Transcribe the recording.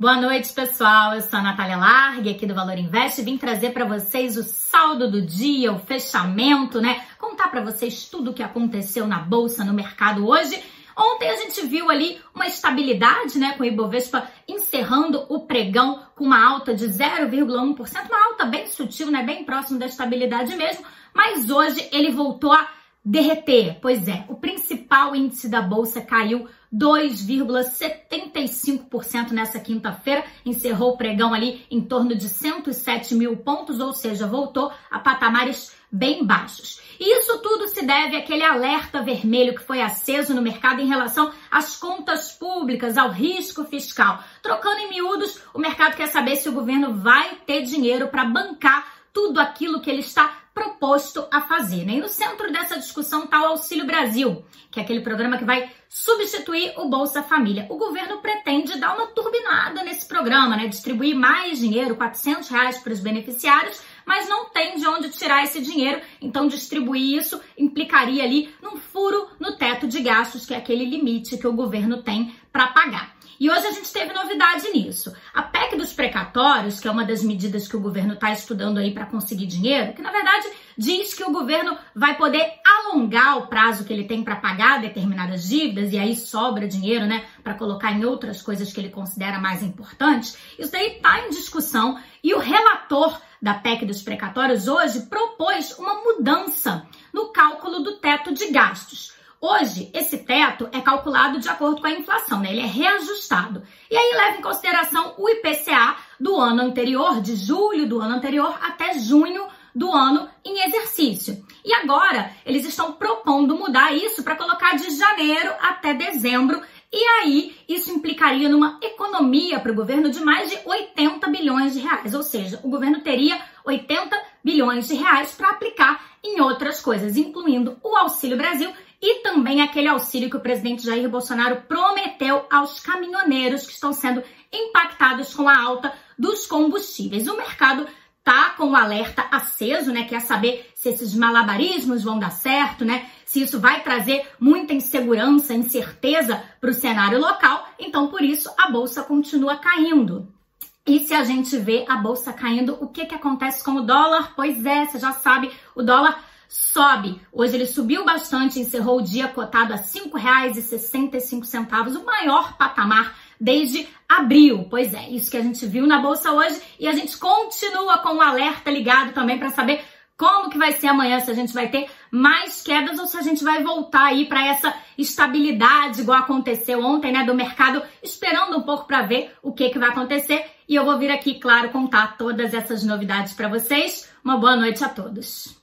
Boa noite, pessoal. Eu sou a Natália Largue, aqui do Valor Invest. Vim trazer para vocês o saldo do dia, o fechamento, né? Contar para vocês tudo o que aconteceu na bolsa, no mercado hoje. Ontem a gente viu ali uma estabilidade, né, com o Ibovespa encerrando o pregão com uma alta de 0,1%, uma alta bem sutil, né, bem próximo da estabilidade mesmo, mas hoje ele voltou a derreter. Pois é, o principal índice da bolsa caiu 2,75% nessa quinta-feira, encerrou o pregão ali em torno de 107 mil pontos, ou seja, voltou a patamares bem baixos. E isso tudo se deve àquele alerta vermelho que foi aceso no mercado em relação às contas públicas, ao risco fiscal. Trocando em miúdos, o mercado quer saber se o governo vai ter dinheiro para bancar tudo aquilo que ele está proposto a fazer. Né? E no centro dessa discussão está o Auxílio Brasil, que é aquele programa que vai substituir o Bolsa Família. O governo pretende dar uma turbinada nesse programa, né? distribuir mais dinheiro, 400 reais para os beneficiários, mas não tem de onde tirar esse dinheiro, então distribuir isso implicaria ali num furo no teto de gastos, que é aquele limite que o governo tem para pagar. E hoje a gente teve novidade nisso. A precatórios, que é uma das medidas que o governo está estudando aí para conseguir dinheiro, que na verdade diz que o governo vai poder alongar o prazo que ele tem para pagar determinadas dívidas e aí sobra dinheiro, né, para colocar em outras coisas que ele considera mais importantes. Isso daí está em discussão e o relator da PEC dos precatórios hoje propôs uma mudança no cálculo do teto de gastos. Hoje, esse teto é calculado de acordo com a inflação, né? Ele é reajustado. E aí leva em consideração o IPCA do ano anterior, de julho do ano anterior até junho do ano em exercício. E agora eles estão propondo mudar isso para colocar de janeiro até dezembro. E aí isso implicaria numa economia para o governo de mais de 80 bilhões de reais. Ou seja, o governo teria 80 bilhões de reais para aplicar em outras coisas, incluindo o Auxílio Brasil e também aquele auxílio que o presidente Jair Bolsonaro prometeu aos caminhoneiros que estão sendo impactados com a alta dos combustíveis. O mercado tá com o alerta aceso, né? Quer saber se esses malabarismos vão dar certo, né? Se isso vai trazer muita insegurança, incerteza para o cenário local. Então, por isso, a bolsa continua caindo. E se a gente vê a bolsa caindo, o que, que acontece com o dólar? Pois é, você já sabe, o dólar sobe. Hoje ele subiu bastante, encerrou o dia cotado a R$ 5,65, o maior patamar desde abril. Pois é, isso que a gente viu na bolsa hoje e a gente continua com o alerta ligado também para saber como que vai ser amanhã, se a gente vai ter mais quedas ou se a gente vai voltar aí para essa estabilidade igual aconteceu ontem, né, do mercado, esperando um pouco para ver o que que vai acontecer. E eu vou vir aqui, claro, contar todas essas novidades para vocês. Uma boa noite a todos.